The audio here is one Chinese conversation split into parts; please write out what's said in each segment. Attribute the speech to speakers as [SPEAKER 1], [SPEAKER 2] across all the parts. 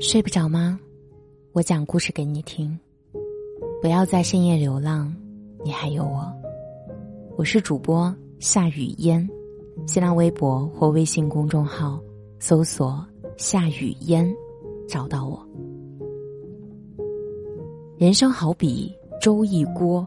[SPEAKER 1] 睡不着吗？我讲故事给你听。不要在深夜流浪，你还有我。我是主播夏雨嫣，新浪微博或微信公众号搜索“夏雨嫣”，找到我。人生好比粥一锅，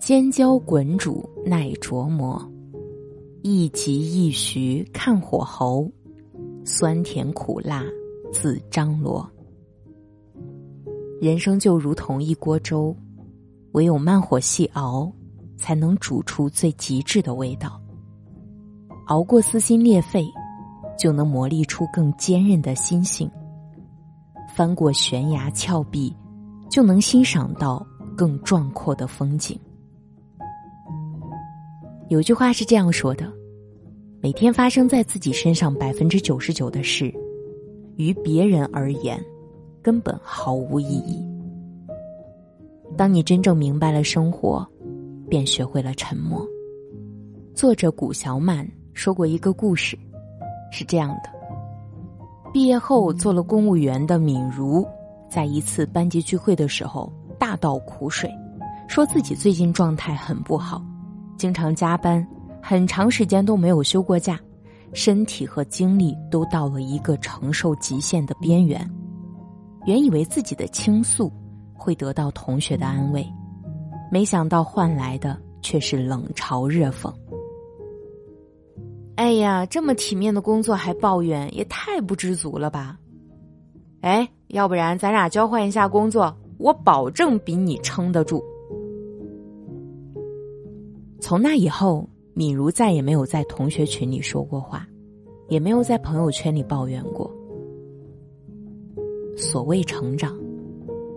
[SPEAKER 1] 煎焦滚煮耐琢磨，一急一徐看火候，酸甜苦辣自张罗。人生就如同一锅粥，唯有慢火细熬，才能煮出最极致的味道。熬过撕心裂肺，就能磨砺出更坚韧的心性；翻过悬崖峭壁，就能欣赏到更壮阔的风景。有句话是这样说的：每天发生在自己身上百分之九十九的事，于别人而言。根本毫无意义。当你真正明白了生活，便学会了沉默。作者古小满说过一个故事，是这样的：毕业后做了公务员的敏如，在一次班级聚会的时候大倒苦水，说自己最近状态很不好，经常加班，很长时间都没有休过假，身体和精力都到了一个承受极限的边缘。原以为自己的倾诉会得到同学的安慰，没想到换来的却是冷嘲热讽。哎呀，这么体面的工作还抱怨，也太不知足了吧！哎，要不然咱俩交换一下工作，我保证比你撑得住。从那以后，敏如再也没有在同学群里说过话，也没有在朋友圈里抱怨过。所谓成长，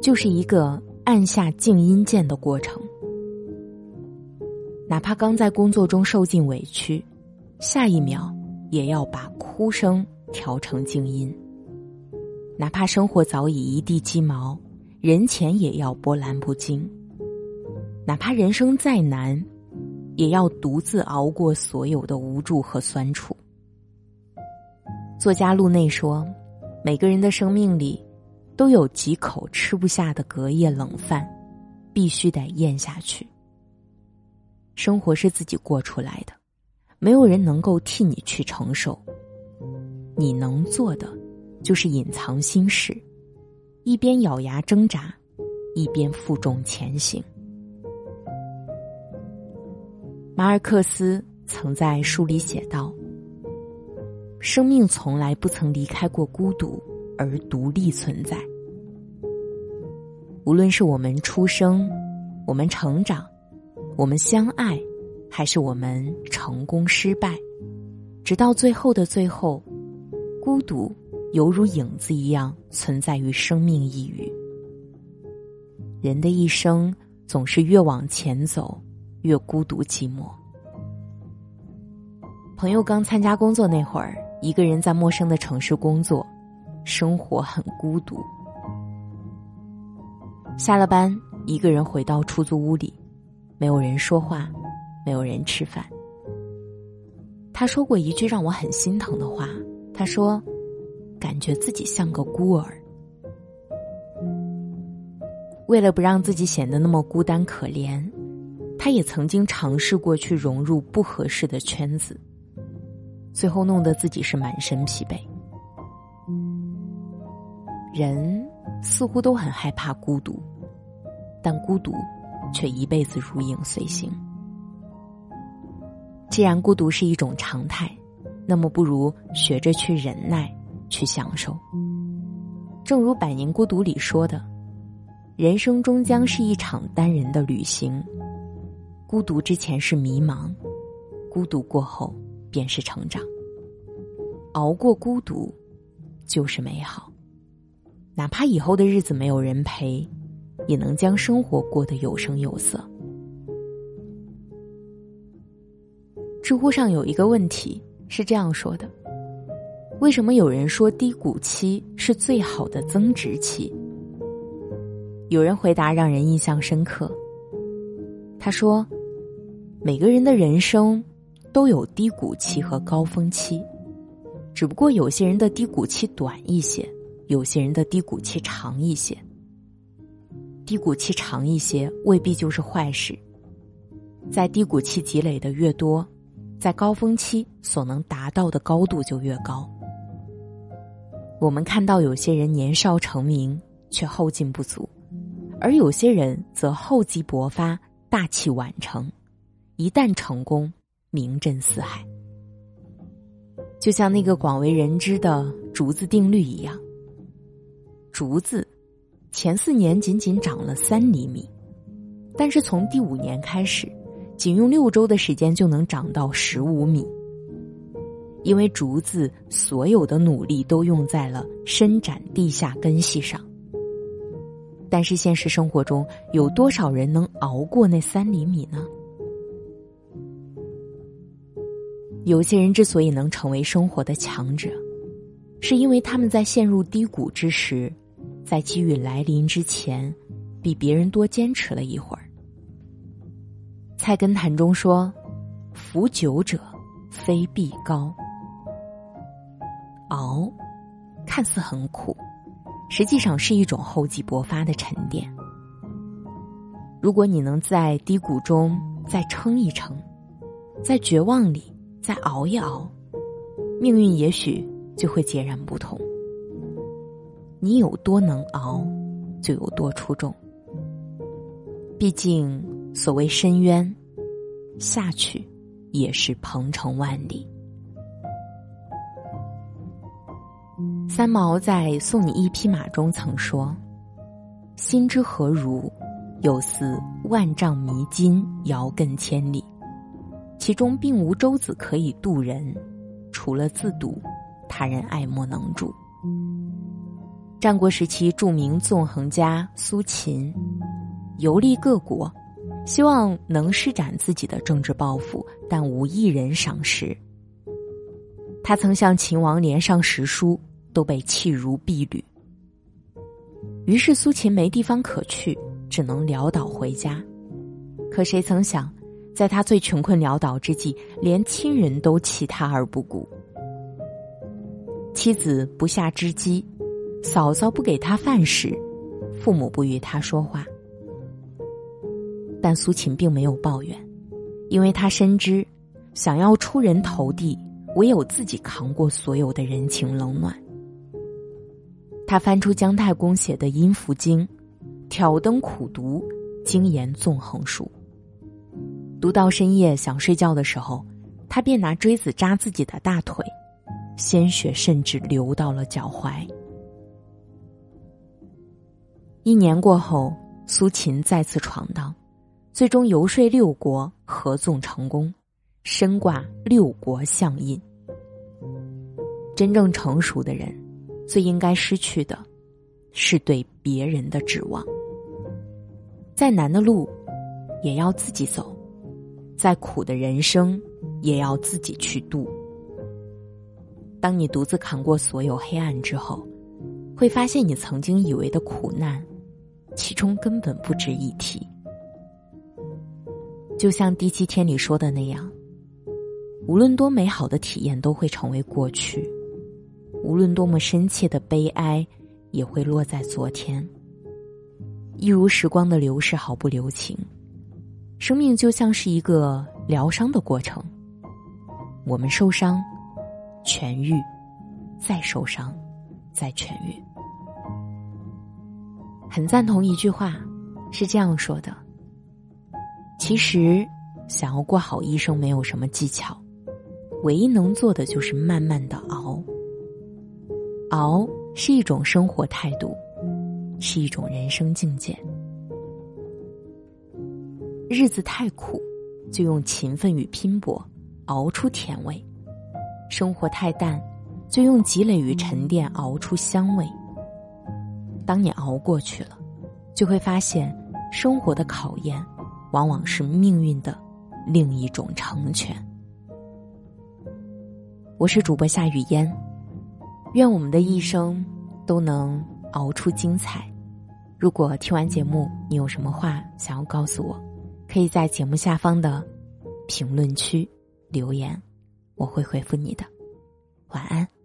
[SPEAKER 1] 就是一个按下静音键的过程。哪怕刚在工作中受尽委屈，下一秒也要把哭声调成静音。哪怕生活早已一地鸡毛，人前也要波澜不惊。哪怕人生再难，也要独自熬过所有的无助和酸楚。作家路内说：“每个人的生命里。”都有几口吃不下的隔夜冷饭，必须得咽下去。生活是自己过出来的，没有人能够替你去承受。你能做的，就是隐藏心事，一边咬牙挣扎，一边负重前行。马尔克斯曾在书里写道：“生命从来不曾离开过孤独。”而独立存在。无论是我们出生，我们成长，我们相爱，还是我们成功失败，直到最后的最后，孤独犹如影子一样存在于生命一隅。人的一生总是越往前走，越孤独寂寞。朋友刚参加工作那会儿，一个人在陌生的城市工作。生活很孤独。下了班，一个人回到出租屋里，没有人说话，没有人吃饭。他说过一句让我很心疼的话，他说：“感觉自己像个孤儿。”为了不让自己显得那么孤单可怜，他也曾经尝试过去融入不合适的圈子，最后弄得自己是满身疲惫。人似乎都很害怕孤独，但孤独却一辈子如影随形。既然孤独是一种常态，那么不如学着去忍耐，去享受。正如《百年孤独》里说的：“人生终将是一场单人的旅行，孤独之前是迷茫，孤独过后便是成长。熬过孤独，就是美好。”哪怕以后的日子没有人陪，也能将生活过得有声有色。知乎上有一个问题是这样说的：为什么有人说低谷期是最好的增值期？有人回答让人印象深刻。他说：“每个人的人生都有低谷期和高峰期，只不过有些人的低谷期短一些，有些人的低谷期长一些。低谷期长一些未必就是坏事，在低谷期积累的越多，在高峰期所能达到的高度就越高。我们看到有些人年少成名，却后劲不足；而有些人则厚积薄发，大器晚成，一旦成功。名震四海，就像那个广为人知的竹子定律一样。竹子前四年仅仅长了三厘米，但是从第五年开始，仅用六周的时间就能长到十五米。因为竹子所有的努力都用在了伸展地下根系上。但是现实生活中，有多少人能熬过那三厘米呢？有些人之所以能成为生活的强者，是因为他们在陷入低谷之时，在机遇来临之前，比别人多坚持了一会儿。《菜根谭》中说：“服久者，非必高。”熬，看似很苦，实际上是一种厚积薄发的沉淀。如果你能在低谷中再撑一撑，在绝望里。再熬一熬，命运也许就会截然不同。你有多能熬，就有多出众。毕竟，所谓深渊，下去也是鹏程万里。三毛在《送你一匹马》中曾说：“心之何如，有似万丈迷津，遥亘千里。”其中并无舟子可以渡人，除了自渡，他人爱莫能助。战国时期著名纵横家苏秦，游历各国，希望能施展自己的政治抱负，但无一人赏识。他曾向秦王连上十书，都被弃如敝履。于是苏秦没地方可去，只能潦倒回家。可谁曾想？在他最穷困潦倒之际，连亲人都弃他而不顾。妻子不下织机，嫂嫂不给他饭食，父母不与他说话。但苏秦并没有抱怨，因为他深知，想要出人头地，唯有自己扛过所有的人情冷暖。他翻出姜太公写的《阴符经》，挑灯苦读，精研纵横术。读到深夜想睡觉的时候，他便拿锥子扎自己的大腿，鲜血甚至流到了脚踝。一年过后，苏秦再次闯荡，最终游说六国合纵成功，身挂六国相印。真正成熟的人，最应该失去的，是对别人的指望。再难的路，也要自己走。再苦的人生，也要自己去度。当你独自扛过所有黑暗之后，会发现你曾经以为的苦难，其中根本不值一提。就像第七天里说的那样，无论多美好的体验都会成为过去，无论多么深切的悲哀，也会落在昨天。一如时光的流逝毫不留情。生命就像是一个疗伤的过程，我们受伤，痊愈，再受伤，再痊愈。很赞同一句话，是这样说的：其实，想要过好一生，没有什么技巧，唯一能做的就是慢慢的熬。熬是一种生活态度，是一种人生境界。日子太苦，就用勤奋与拼搏熬出甜味；生活太淡，就用积累与沉淀熬出香味。当你熬过去了，就会发现，生活的考验，往往是命运的另一种成全。我是主播夏雨嫣，愿我们的一生都能熬出精彩。如果听完节目，你有什么话想要告诉我？可以在节目下方的评论区留言我会回复你的。晚安。